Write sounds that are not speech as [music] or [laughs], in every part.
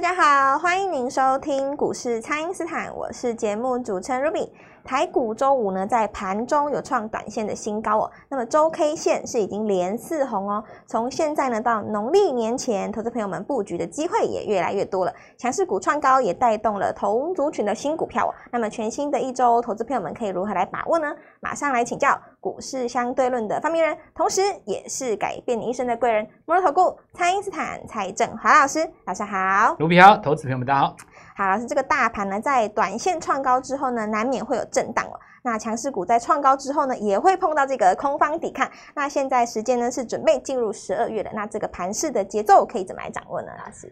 大家好，欢迎您收听股市蔡因斯坦，我是节目主持人 Ruby。台股周五呢，在盘中有创短线的新高哦。那么周 K 线是已经连四红哦。从现在呢到农历年前，投资朋友们布局的机会也越来越多了。强势股创高，也带动了同族群的新股票哦。那么全新的一周，投资朋友们可以如何来把握呢？马上来请教股市相对论的发明人，同时也是改变你一生的贵人——摩尔投顾蔡因斯坦蔡正华老师。早上好，卢比好，投资朋友们大家好。好，老师，这个大盘呢，在短线创高之后呢，难免会有震荡哦。那强势股在创高之后呢，也会碰到这个空方抵抗。那现在时间呢，是准备进入十二月了。那这个盘势的节奏可以怎么来掌握呢？老师？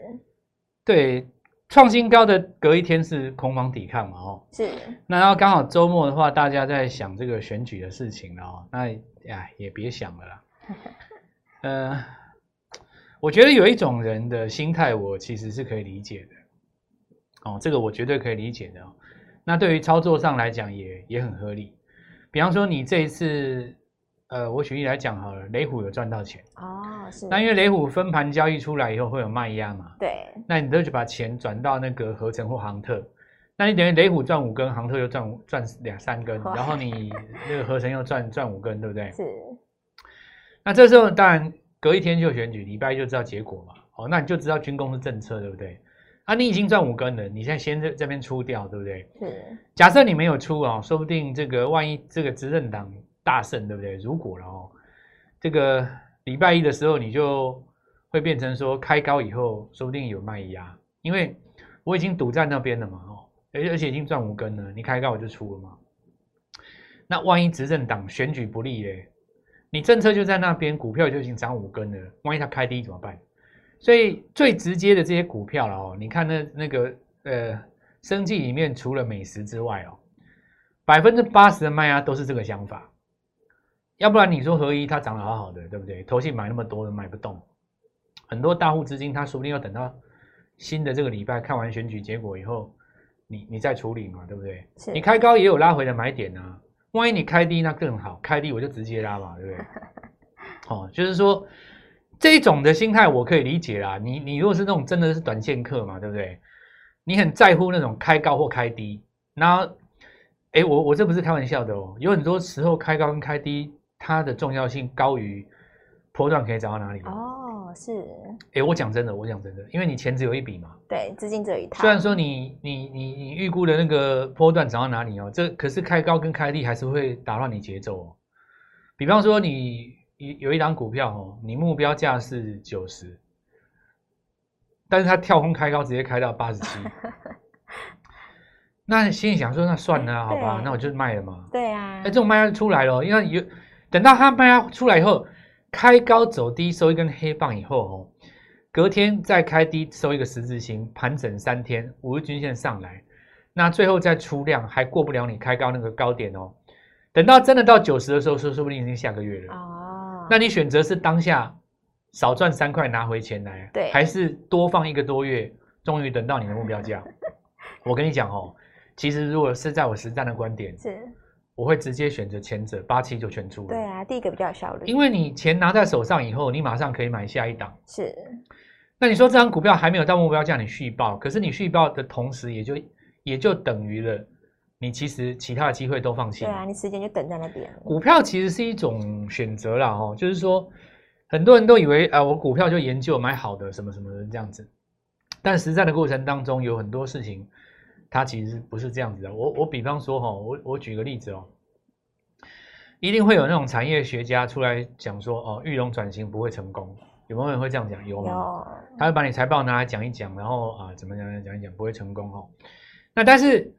对，创新高的隔一天是空方抵抗嘛？哦，是。那然后刚好周末的话，大家在想这个选举的事情了哦。那呀，也别想了啦。[laughs] 呃，我觉得有一种人的心态，我其实是可以理解的。哦，这个我绝对可以理解的哦。那对于操作上来讲也，也也很合理。比方说，你这一次，呃，我举例来讲好了，雷虎有赚到钱哦，是。那因为雷虎分盘交易出来以后会有卖压嘛，对。那你都就把钱转到那个合成或航特，那你等于雷虎赚五根，航特又赚赚两三根，然后你那个合成又赚赚五根，对不对？是。那这时候当然隔一天就选举，礼拜一就知道结果嘛。哦，那你就知道军工的政策，对不对？啊，你已经赚五根了，你现在先在这边出掉，对不对？是。假设你没有出啊，说不定这个万一这个执政党大胜，对不对？如果了哦，这个礼拜一的时候你就会变成说开高以后，说不定有卖压，因为我已经赌在那边了嘛，哦，而而且已经赚五根了，你开高我就出了嘛。那万一执政党选举不利嘞，你政策就在那边，股票就已经涨五根了，万一它开低怎么办？所以最直接的这些股票了哦，你看那那个呃，生计里面除了美食之外哦，百分之八十的卖压都是这个想法，要不然你说合一它涨得好好的，对不对？投信买那么多都买不动，很多大户资金他说不定要等到新的这个礼拜看完选举结果以后，你你再处理嘛，对不对？你开高也有拉回的买点啊，万一你开低那更好，开低我就直接拉嘛，对不对？[laughs] 哦，就是说。这一种的心态我可以理解啦，你你如果是那种真的是短线客嘛，对不对？你很在乎那种开高或开低，然后，哎，我我这不是开玩笑的哦，有很多时候开高跟开低，它的重要性高于波段可以涨到哪里哦，是。哎，我讲真的，我讲真的，因为你钱只有一笔嘛，对，资金只有一套。虽然说你你你你预估的那个波段涨到哪里哦，这可是开高跟开低还是会打乱你节奏哦。比方说你。有有一档股票哦，你目标价是九十，但是它跳空开高，直接开到八十七，[laughs] 那心里想说，那算了，好吧，那我就卖了嘛。对啊，哎，这种卖压出来了，因为有等到它卖压出来以后，开高走低收一根黑棒以后哦，隔天再开低收一个十字星，盘整三天，五日均线上来，那最后再出量还过不了你开高那个高点哦。等到真的到九十的时候，说说不定已经下个月了。哦那你选择是当下少赚三块拿回钱来，对，还是多放一个多月，终于等到你的目标价？[laughs] 我跟你讲哦，其实如果是在我实战的观点，是，我会直接选择前者，八七就全出了。对啊，第一个比较有效率，因为你钱拿在手上以后，你马上可以买下一档。是，那你说这张股票还没有到目标价，你续报，可是你续报的同时，也就也就等于了。你其实其他的机会都放弃，对啊，你时间就等在那边。股票其实是一种选择啦，哦，就是说，很多人都以为啊，我股票就研究买好的什么什么的这样子，但实战的过程当中有很多事情，它其实不是这样子的。我我比方说哈，我我举个例子哦，一定会有那种产业学家出来讲说哦，玉龙转型不会成功，有没有人会这样讲？有吗？有。他会把你财报拿来讲一讲，然后啊怎么讲讲一讲不会成功哦。那但是。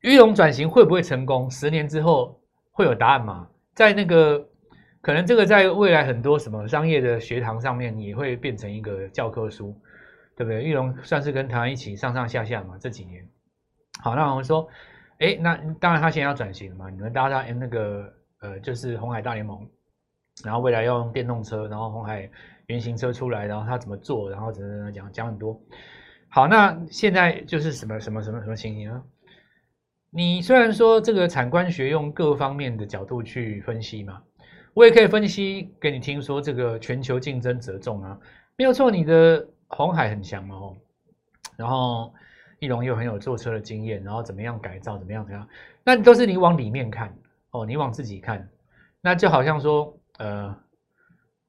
裕隆转型会不会成功？十年之后会有答案吗？在那个可能这个在未来很多什么商业的学堂上面也会变成一个教科书，对不对？裕隆算是跟台湾一起上上下下嘛，这几年。好，那我们说，哎，那当然他现在要转型嘛。你们大家那个呃，就是红海大联盟，然后未来要用电动车，然后红海原型车出来，然后他怎么做，然后怎么讲讲很多。好，那现在就是什么什么什么什么情形啊？你虽然说这个产官学用各方面的角度去分析嘛，我也可以分析给你听，说这个全球竞争者众啊，没有错，你的红海很强哦，然后翼龙又很有坐车的经验，然后怎么样改造，怎么样怎么样，那都是你往里面看哦，你往自己看，那就好像说，呃，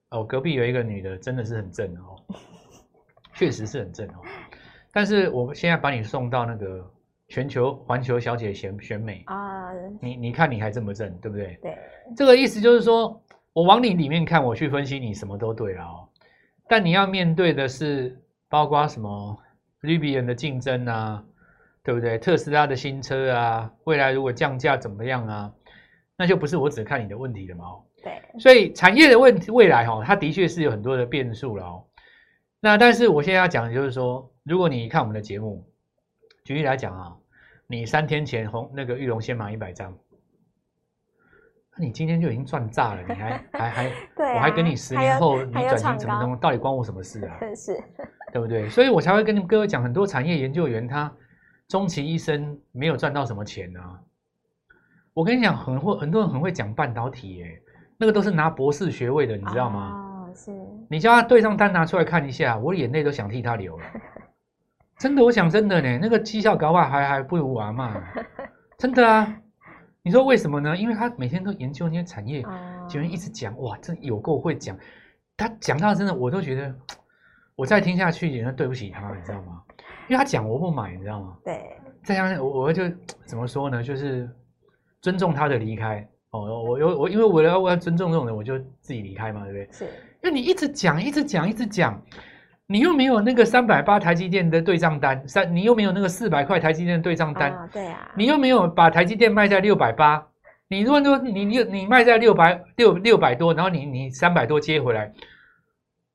哦，隔壁有一个女的，真的是很正哦，确实是很正哦，但是我现在把你送到那个全球环球小姐选选美啊，你你看你还这么正，对不对？对，这个意思就是说我往你里面看，我去分析你什么都对了哦。但你要面对的是，包括什么 Rivian 的竞争啊，对不对？特斯拉的新车啊，未来如果降价怎么样啊？那就不是我只看你的问题了嘛。对，所以产业的问题，未来哈，它的确是有很多的变数了哦。那但是我现在要讲的就是说，如果你看我们的节目，举例来讲啊，你三天前红那个玉龙先买一百张。那你今天就已经赚炸了，你还 [laughs] 还还，对啊、我还跟你十年后你转型成功，到底关我什么事啊？真是，对不对？所以我才会跟你们各位讲，很多产业研究员他终其一生没有赚到什么钱啊。我跟你讲，很会很多人很会讲半导体耶，那个都是拿博士学位的，你知道吗？哦，是。你叫他对账单拿出来看一下，我眼泪都想替他流了。真的，我想真的呢，那个绩效搞不好还还不如我阿嬷，[laughs] 真的啊。你说为什么呢？因为他每天都研究那些产业，就会一直讲，哇，这有够会讲。他讲到真的，我都觉得我再听下去，也是对不起他，你知道吗？因为他讲我不买，你知道吗？对。再加上我，我就怎么说呢？就是尊重他的离开。哦，我有我，因为我要我要尊重这种人，我就自己离开嘛，对不对？是。因为你一直讲，一直讲，一直讲。你又没有那个三百八台积电的对账单，三你又没有那个四百块台积电的对账单，啊，对啊，你又没有把台积电卖在六百八，你如果说你你你卖在六百六六百多，然后你你三百多接回来，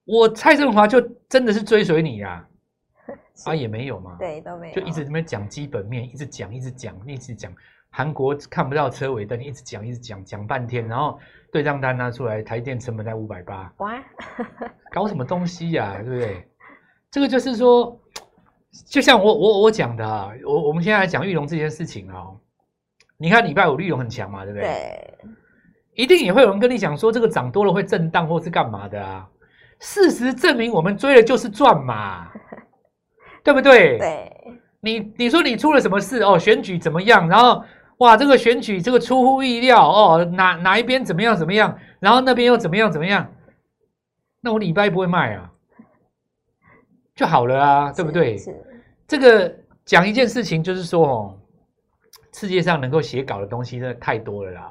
我蔡振华就真的是追随你呀，啊，[laughs] 啊也没有嘛，对，都没有，就一直这么讲基本面，一直讲一直讲一直讲，韩国看不到车尾灯，一直讲一直讲讲半天，然后。对账单拿出来，台电成本在五百八，哇，[laughs] [laughs] 搞什么东西呀、啊？对不对？这个就是说，就像我我我讲的啊，我我们现在来讲玉龙这件事情哦，你看礼拜五裕隆很强嘛，对不对？对，一定也会有人跟你讲说，这个涨多了会震荡或是干嘛的啊？事实证明，我们追的就是赚嘛，[laughs] 对不对？对，你你说你出了什么事哦？选举怎么样？然后。哇，这个选举这个出乎意料哦，哪哪一边怎么样怎么样，然后那边又怎么样怎么样，那我礼拜不会卖啊，就好了啊，对不对？是这个讲一件事情，就是说哦，世界上能够写稿的东西真的太多了啦，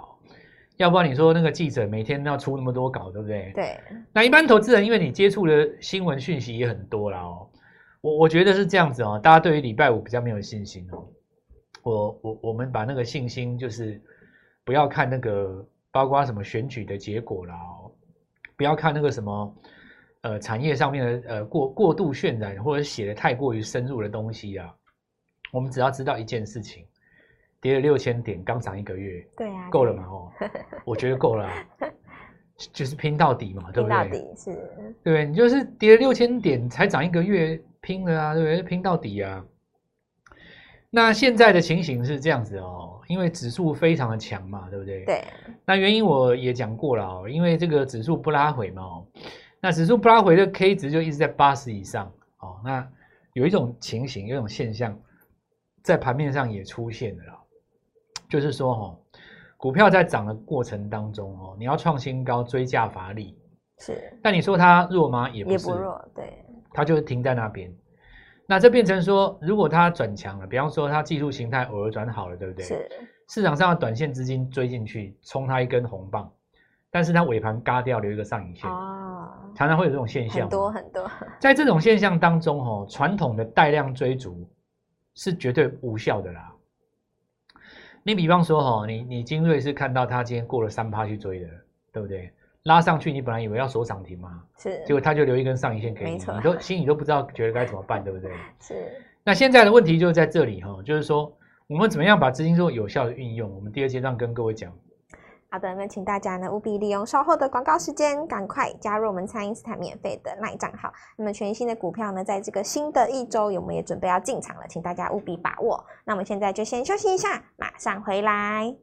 要不然你说那个记者每天要出那么多稿，对不对？对。那一般投资人，因为你接触的新闻讯息也很多啦哦，我我觉得是这样子哦，大家对于礼拜五比较没有信心哦。我我我们把那个信心就是不要看那个包括什么选举的结果啦，不要看那个什么呃产业上面的呃过过度渲染或者写的太过于深入的东西啊。我们只要知道一件事情，跌了六千点，刚涨一个月，对啊，够了嘛？哦，[laughs] 我觉得够了，[laughs] 就是拼到底嘛，对不对？拼到底是，对？你就是跌了六千点才涨一个月，拼了啊，对不对？拼到底啊。那现在的情形是这样子哦，因为指数非常的强嘛，对不对？对。那原因我也讲过了哦，因为这个指数不拉回嘛，哦，那指数不拉回的 K 值就一直在八十以上哦。那有一种情形，有一种现象，在盘面上也出现了，就是说哦，股票在涨的过程当中哦，你要创新高，追价乏力。是。但你说它弱吗？也不是。也不弱，对。它就停在那边。那这变成说，如果它转强了，比方说它技术形态偶尔转好了，对不对？是。市场上的短线资金追进去，冲它一根红棒，但是它尾盘嘎掉留一个上影线，哦，常常会有这种现象。很多很多。在这种现象当中，哦，传统的带量追逐是绝对无效的啦。你比方说，哈，你你精锐是看到它今天过了三趴去追的，对不对？拉上去，你本来以为要锁涨停嘛，是，结果他就留一根上影线给你，你都 [laughs] 心里都不知道觉得该怎么办，对不对？是。那现在的问题就是在这里哈，就是说我们怎么样把资金做有效的运用？我们第二阶段跟各位讲。好的，那请大家呢务必利用稍后的广告时间，赶快加入我们蔡因斯坦免费的 LINE 账号。那么全新的股票呢，在这个新的一周，我们也准备要进场了，请大家务必把握。那我们现在就先休息一下，马上回来。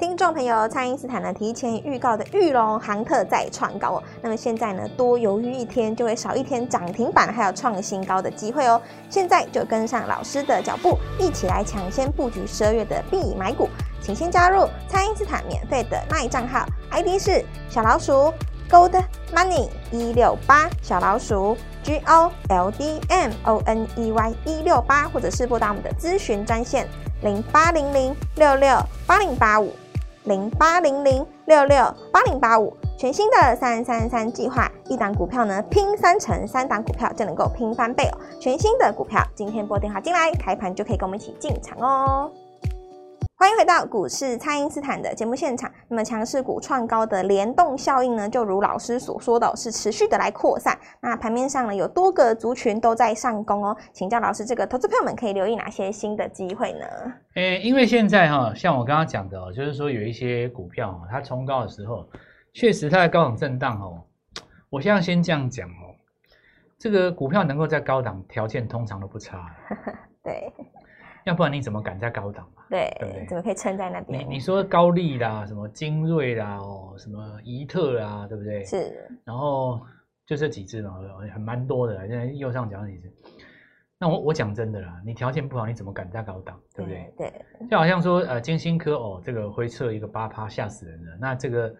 听众朋友，蔡因斯坦呢提前预告的玉龙航特再创高哦，那么现在呢多犹豫一天就会少一天涨停板还有创新高的机会哦，现在就跟上老师的脚步，一起来抢先布局十二月的必买股，请先加入蔡因斯坦免费的卖账号，ID 是小老鼠 Gold Money 一六八小老鼠 G O L D M O N E Y 一六八，或者是拨打我们的咨询专线零八零零六六八零八五。零八零零六六八零八五，全新的三三三计划，一档股票呢拼三成，三档股票就能够拼翻倍哦！全新的股票，今天拨电话进来，开盘就可以跟我们一起进场哦。欢迎回到股市，蔡因斯坦的节目现场。那么强势股创高的联动效应呢，就如老师所说的，是持续的来扩散。那盘面上呢，有多个族群都在上攻哦。请教老师，这个投资朋友们可以留意哪些新的机会呢？诶，因为现在哈，像我刚刚讲的哦，就是说有一些股票它冲高的时候，确实它在高档震荡哦。我现在先这样讲哦，这个股票能够在高档，条件通常都不差。[laughs] 对。要不然你怎么敢在高档嘛？对，对对，怎么可以撑在那边？你你说高利啦，什么精锐啦，哦，什么怡特啦，对不对？是。然后就这几只嘛，很蛮多的。现在右上角几只。那我我讲真的啦，你条件不好，你怎么敢在高档？对不对？对。对就好像说，呃，金星科哦，这个回撤一个八趴，吓死人了。那这个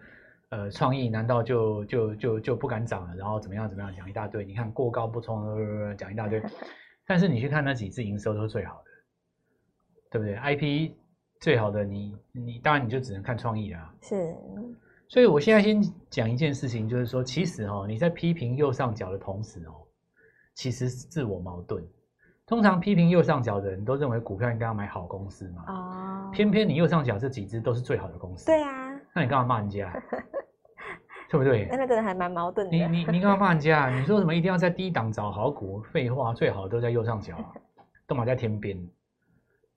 呃，创意难道就就就就不敢涨了？然后怎么样怎么样讲一大堆？你看过高不冲，讲一大堆。[laughs] 但是你去看那几只营收都是最好的。对不对？IP 最好的你，你你当然你就只能看创意啦。是，所以我现在先讲一件事情，就是说，其实哦，你在批评右上角的同时哦，其实是自我矛盾。通常批评右上角的人都认为股票应该要买好公司嘛。哦。偏偏你右上角这几只都是最好的公司。对啊。那你干嘛骂人家？[laughs] 对不对？那个真的还蛮矛盾的。你你你干嘛骂人家？你说什么一定要在低档找好股？废话，最好的都在右上角，啊都买在天边。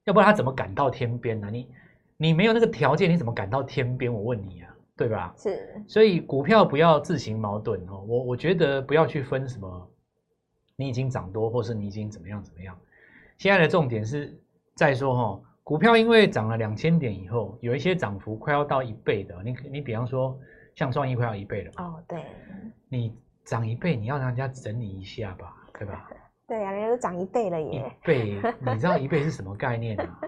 要不然他怎么赶到天边呢？你你没有那个条件，你怎么赶到天边？我问你啊，对吧？是。所以股票不要自行矛盾哦。我我觉得不要去分什么，你已经涨多，或是你已经怎么样怎么样。现在的重点是在说哈，股票因为涨了两千点以后，有一些涨幅快要到一倍的。你你比方说像创意快要一倍了哦，对。你涨一倍，你要让人家整理一下吧，对吧？对呀、啊，人家都涨一倍了耶！一倍，你知道一倍是什么概念啊？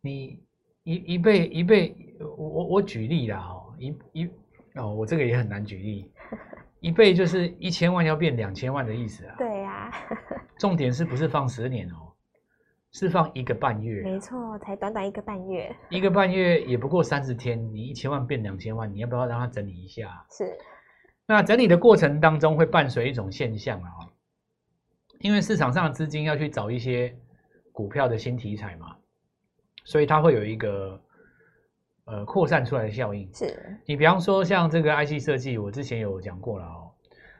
你一一倍一倍，我我我举例啦哦，一一哦，我这个也很难举例。一倍就是一千万要变两千万的意思啊。对呀、啊。重点是不是放十年哦？是放一个半月。没错，才短短一个半月。一个半月也不过三十天，你一千万变两千万，你要不要让它整理一下？是。那整理的过程当中会伴随一种现象啊。因为市场上的资金要去找一些股票的新题材嘛，所以它会有一个呃扩散出来的效应。是你比方说像这个 IC 设计，我之前有讲过了哦，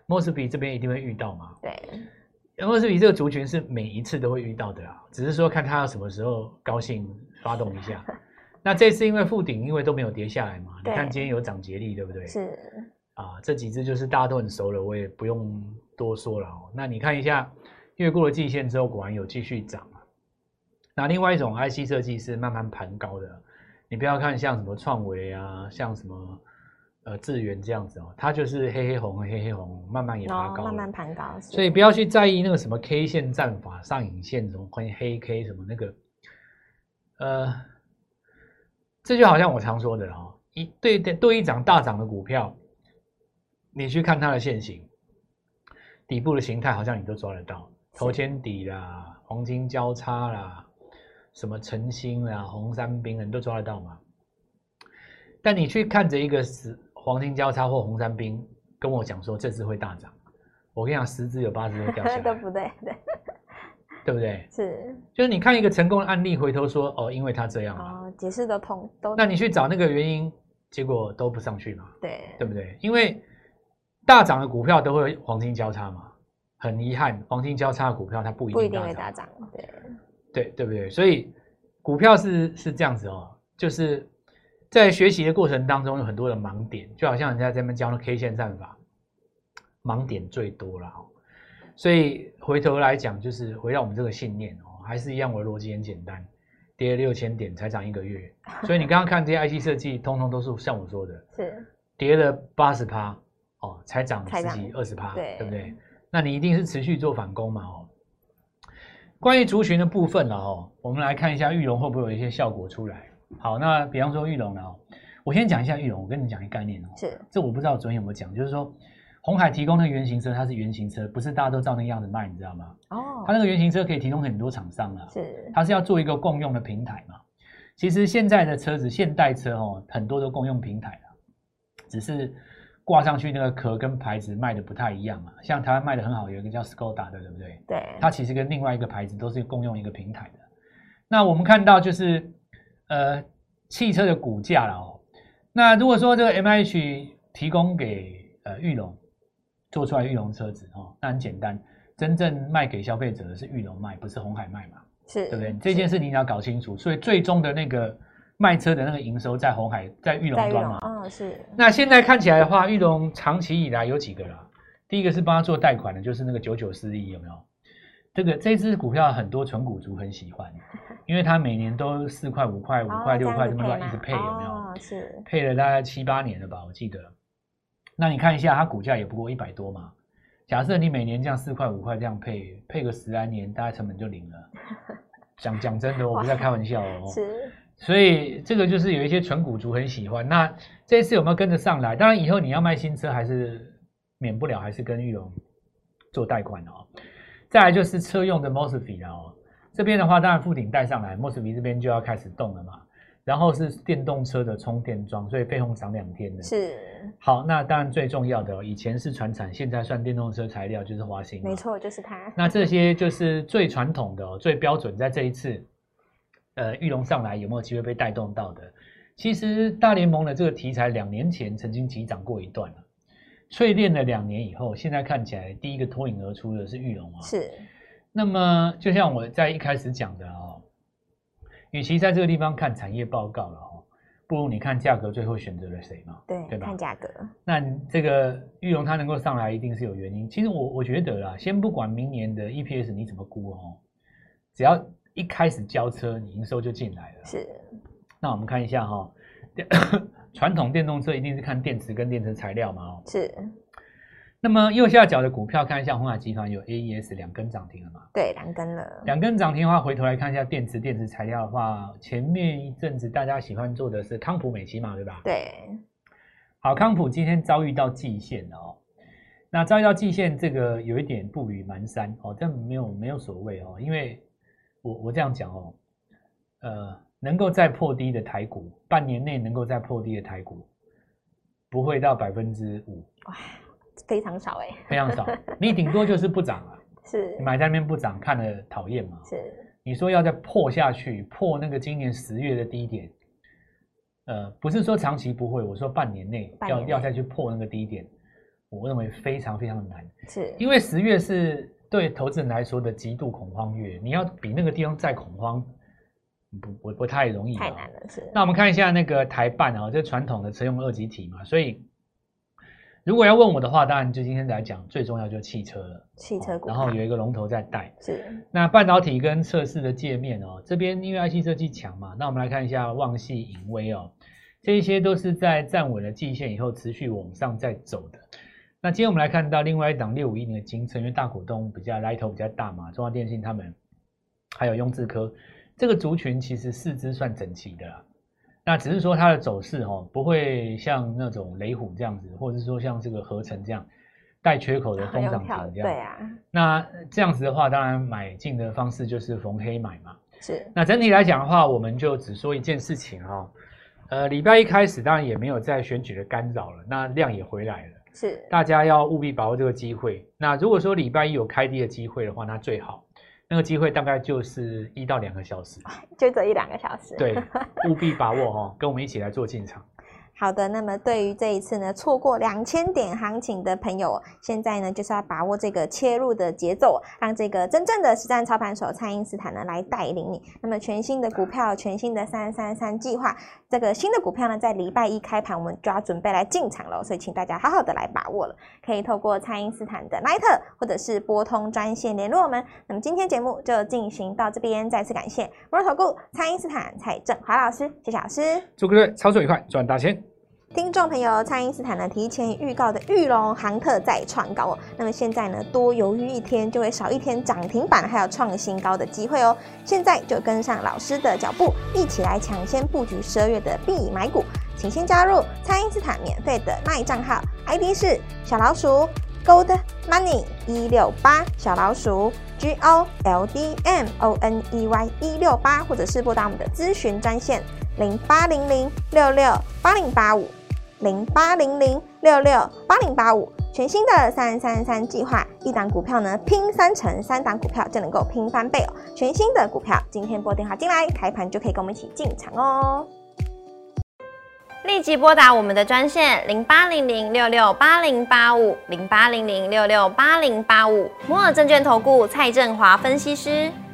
莫斯比这边一定会遇到嘛。对，莫斯比这个族群是每一次都会遇到的啦，只是说看他要什么时候高兴发动一下。[laughs] 那这次因为附顶，因为都没有跌下来嘛，你看今天有涨捷力，对不对？是啊，这几只就是大家都很熟了，我也不用多说了哦。那你看一下。越过了季线之后，果然有继续涨啊。那另外一种 IC 设计是慢慢盘高的，你不要看像什么创维啊，像什么呃智源这样子哦，它就是黑黑红黑黑红，慢慢也爬高，慢慢盘高。所以不要去在意那个什么 K 线战法、上影线什么关于黑 K 什么那个，呃，这就好像我常说的哈，一对对对一涨大涨的股票，你去看它的线型，底部的形态好像你都抓得到。头肩底啦，黄金交叉啦，什么晨星啦，红三兵，你都抓得到吗？但你去看着一个十黄金交叉或红三兵，跟我讲说这次会大涨，我跟你讲，十只有八只会掉下来，[laughs] 都不对，对，对不对？是，就是你看一个成功的案例，回头说哦，因为他这样哦，解释的通，都，那你去找那个原因，结果都不上去嘛？对，对不对？因为大涨的股票都会黄金交叉嘛。很遗憾，黄金交叉的股票它不一定，不一定会大涨，对对对不对？所以股票是是这样子哦，就是在学习的过程当中有很多的盲点，就好像人家在这边教的 K 线战法，盲点最多了哦。所以回头来讲，就是回到我们这个信念哦，还是一样，我的逻辑很简单，跌了六千点才涨一个月，[laughs] 所以你刚刚看这些 IC 设计，通通都是像我说的，是跌了八十趴哦，才涨十几二十趴，对，对不对？那你一定是持续做反攻嘛哦。关于族群的部分了哦，我们来看一下玉龙会不会有一些效果出来。好，那比方说玉龙呢，我先讲一下玉龙，我跟你讲一个概念哦，是，这我不知道昨天有没有讲，就是说。红海提供那个原型车，它是原型车，不是大家都照那个样子卖，你知道吗？哦，它那个原型车可以提供很多厂商啊，是，它是要做一个共用的平台嘛。其实现在的车子，现代车哦，很多都共用平台了，只是挂上去那个壳跟牌子卖的不太一样嘛。像台湾卖的很好，有一个叫 Skoda 的，对不对？对，它其实跟另外一个牌子都是共用一个平台的。那我们看到就是呃汽车的股价了哦。那如果说这个 MIH 提供给呃裕隆。做出来裕隆车子哦，那很简单，真正卖给消费者的是裕隆卖，不是红海卖嘛？是，对不对？这件事你要搞清楚。所以最终的那个卖车的那个营收在红海，在玉龙端嘛？啊、哦，是。那现在看起来的话，玉龙长期以来有几个啦？第一个是帮他做贷款的，就是那个九九四亿，有没有？这个这支股票很多纯股族很喜欢，[laughs] 因为它每年都四块、五块、五块、六块这么乱一直配，有没有？哦、是。配了大概七八年了吧，我记得。那你看一下，它股价也不过一百多嘛。假设你每年这样四块五块这样配，配个十来年，大概成本就零了。讲讲真的，我不在开玩笑哦。[laughs] 是。所以这个就是有一些纯股族很喜欢。那这一次有没有跟着上来？当然以后你要卖新车，还是免不了还是跟裕隆做贷款哦。再来就是车用的 Mosfet 哦，这边的话当然富鼎带上来，Mosfet 这边就要开始动了嘛。然后是电动车的充电桩，所以费用涨两天的。是。好，那当然最重要的，以前是传产，现在算电动车材料就是华兴。没错，就是它。那这些就是最传统的、最标准，在这一次，呃，玉龙上来有没有机会被带动到的？其实大联盟的这个题材，两年前曾经急涨过一段了，淬炼了两年以后，现在看起来第一个脱颖而出的是玉龙啊。是。那么就像我在一开始讲的哦。与其在这个地方看产业报告了哦，不如你看价格，最后选择了谁嘛？对，对吧？看价格。那这个玉龙它能够上来，一定是有原因。其实我我觉得啦，先不管明年的 EPS 你怎么估哦，只要一开始交车，你营收就进来了。是。那我们看一下哈，[coughs] 传统电动车一定是看电池跟电池材料嘛？哦，是。那么右下角的股票看一下，鸿海集团有 AES 两根涨停了嘛？对，两根了。两根涨停的话，回头来看一下电池、电池材料的话，前面一阵子大家喜欢做的是康普美奇嘛，对吧？对。好，康普今天遭遇到季线了哦。那遭遇到季线，这个有一点步履蹒跚哦，但没有没有所谓哦，因为我我这样讲哦，呃，能够再破低的台股，半年内能够再破低的台股，不会到百分之五。非常少哎，非常少。你顶多就是不涨 [laughs] 了，是买在那边不涨，看了讨厌嘛。是你说要再破下去，破那个今年十月的低点，呃，不是说长期不会，我说半年内要要再去破那个低点，我认为非常非常的难。是因为十月是对投资人来说的极度恐慌月，你要比那个地方再恐慌，不不不太容易，太难了。是。那我们看一下那个台办啊，这传统的车用二级体嘛，所以。如果要问我的话，当然就今天来讲，最重要就是汽车了。汽车股，然后有一个龙头在带。是。那半导体跟测试的界面哦，这边因为 IC 设计强嘛，那我们来看一下旺系、盈威哦，这一些都是在站稳了季线以后持续往上在走的。那今天我们来看到另外一档六五一零的精测，因为大股东比较来头比较大嘛，中华电信他们还有雍智科这个族群其实四肢算整齐的啦。那只是说它的走势哦，不会像那种雷虎这样子，或者是说像这个合成这样带缺口的封涨停这样。对啊。那这样子的话，当然买进的方式就是逢黑买嘛。是。那整体来讲的话，我们就只说一件事情哈。呃，礼拜一开始当然也没有在选举的干扰了，那量也回来了。是。大家要务必把握这个机会。那如果说礼拜一有开低的机会的话，那最好。那个机会大概就是一到两个小时，就这一两个小时。对，[laughs] 务必把握哦，跟我们一起来做进场。好的，那么对于这一次呢，错过两千点行情的朋友，现在呢就是要把握这个切入的节奏，让这个真正的实战操盘手蔡英斯坦呢来带领你。那么全新的股票，全新的三三三计划，这个新的股票呢，在礼拜一开盘，我们就要准备来进场了，所以请大家好好的来把握了。可以透过蔡因斯坦的 LINE 或者是拨通专线联络我们。那么今天节目就进行到这边，再次感谢摩尔投顾蔡因斯坦蔡振华老师，谢谢老师，祝各位操作愉快，赚大钱。听众朋友，蔡因斯坦呢提前预告的玉龙航特再创高哦，那么现在呢多犹豫一天就会少一天涨停板还有创新高的机会哦，现在就跟上老师的脚步，一起来抢先布局十二月的必买股，请先加入蔡因斯坦免费的卖账号，ID 是小老鼠 Gold Money 一六八小老鼠 G O L D M O N E Y 一六八，或者是拨打我们的咨询专线零八零零六六八零八五。零八零零六六八零八五，全新的三三三计划，一档股票呢拼三成，三档股票就能够拼翻倍哦！全新的股票，今天拨电话进来，开盘就可以跟我们一起进场哦！立即拨打我们的专线零八零零六六八零八五零八零零六六八零八五，摩尔证券投顾蔡振华分析师。